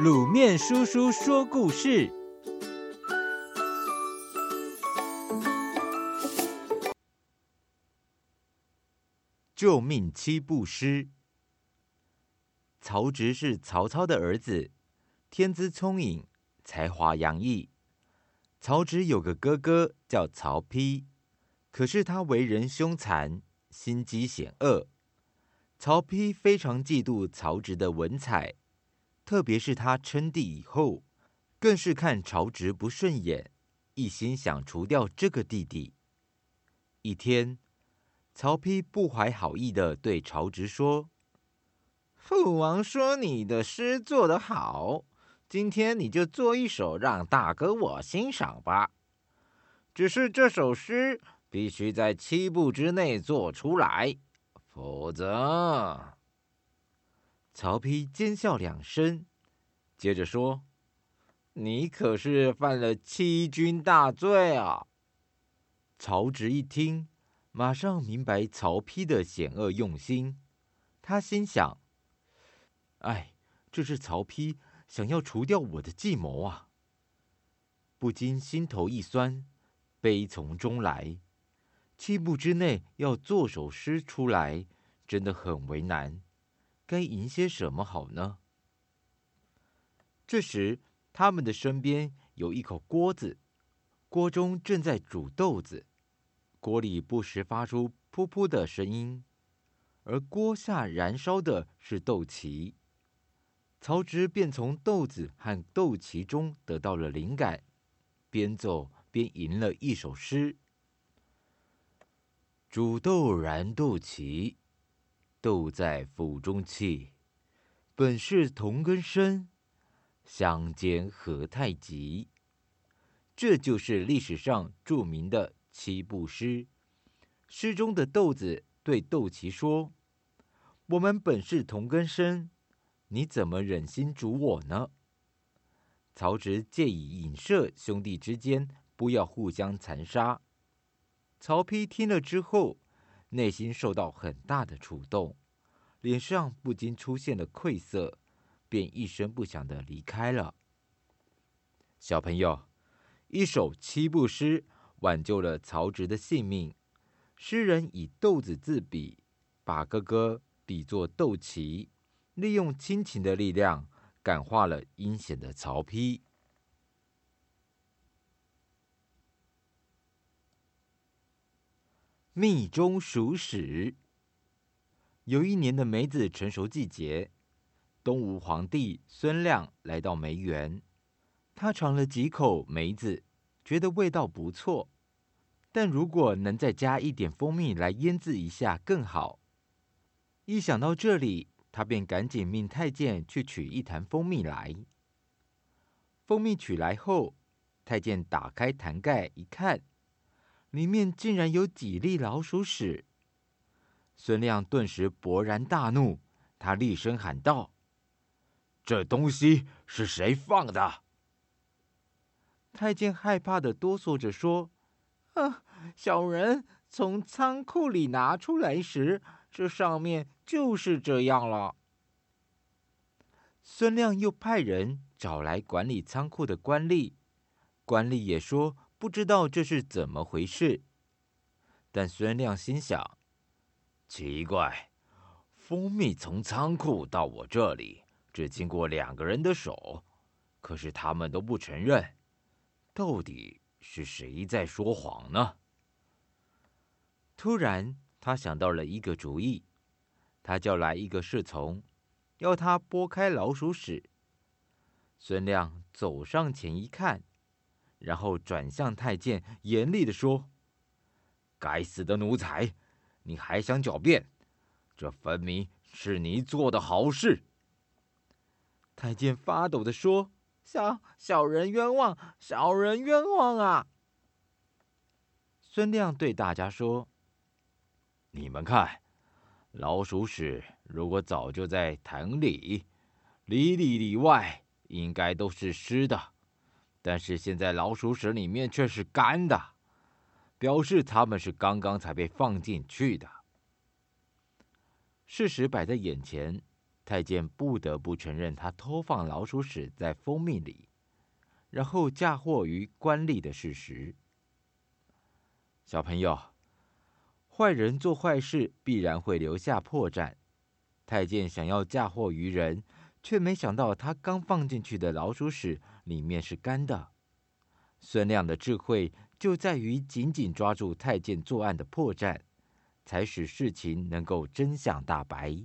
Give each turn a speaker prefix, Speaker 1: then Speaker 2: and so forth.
Speaker 1: 卤面叔叔说故事：救命七步诗。曹植是曹操的儿子，天资聪颖，才华洋溢。曹植有个哥哥叫曹丕，可是他为人凶残，心机险恶。曹丕非常嫉妒曹植的文采。特别是他称帝以后，更是看曹植不顺眼，一心想除掉这个弟弟。一天，曹丕不怀好意地对曹植说：“父王说你的诗做得好，今天你就做一首让大哥我欣赏吧。只是这首诗必须在七步之内做出来，否则……”曹丕奸笑两声，接着说：“你可是犯了欺君大罪啊！”曹植一听，马上明白曹丕的险恶用心。他心想：“哎，这是曹丕想要除掉我的计谋啊！”不禁心头一酸，悲从中来。七步之内要做首诗出来，真的很为难。该吟些什么好呢？这时，他们的身边有一口锅子，锅中正在煮豆子，锅里不时发出“噗噗”的声音，而锅下燃烧的是豆萁。曹植便从豆子和豆萁中得到了灵感，边走边吟了一首诗：“煮豆燃豆萁。”豆在釜中泣，本是同根生，相煎何太急。这就是历史上著名的七步诗。诗中的豆子对豆萁说：“我们本是同根生，你怎么忍心煮我呢？”曹植借以影射兄弟之间不要互相残杀。曹丕听了之后，内心受到很大的触动，脸上不禁出现了愧色，便一声不响地离开了。小朋友，一首七步诗挽救了曹植的性命。诗人以豆子自比，把哥哥比作豆萁，利用亲情的力量感化了阴险的曹丕。蜜中熟史。有一年的梅子成熟季节，东吴皇帝孙亮来到梅园，他尝了几口梅子，觉得味道不错，但如果能再加一点蜂蜜来腌制一下更好。一想到这里，他便赶紧命太监去取一坛蜂蜜来。蜂蜜取来后，太监打开坛盖一看。里面竟然有几粒老鼠屎！孙亮顿时勃然大怒，他厉声喊道：“这东西是谁放的？”太监害怕的哆嗦着说：“啊，小人从仓库里拿出来时，这上面就是这样了。”孙亮又派人找来管理仓库的官吏，官吏也说。不知道这是怎么回事，但孙亮心想：奇怪，蜂蜜从仓库到我这里只经过两个人的手，可是他们都不承认，到底是谁在说谎呢？突然，他想到了一个主意，他叫来一个侍从，要他拨开老鼠屎。孙亮走上前一看。然后转向太监，严厉地说：“该死的奴才，你还想狡辩？这分明是你做的好事。”太监发抖地说：“小小人冤枉，小人冤枉啊！”孙亮对大家说：“你们看，老鼠屎如果早就在藤里，里里里外应该都是湿的。”但是现在老鼠屎里面却是干的，表示他们是刚刚才被放进去的。事实摆在眼前，太监不得不承认他偷放老鼠屎在蜂蜜里，然后嫁祸于官吏的事实。小朋友，坏人做坏事必然会留下破绽。太监想要嫁祸于人，却没想到他刚放进去的老鼠屎里面是干的。孙亮的智慧就在于紧紧抓住太监作案的破绽，才使事情能够真相大白。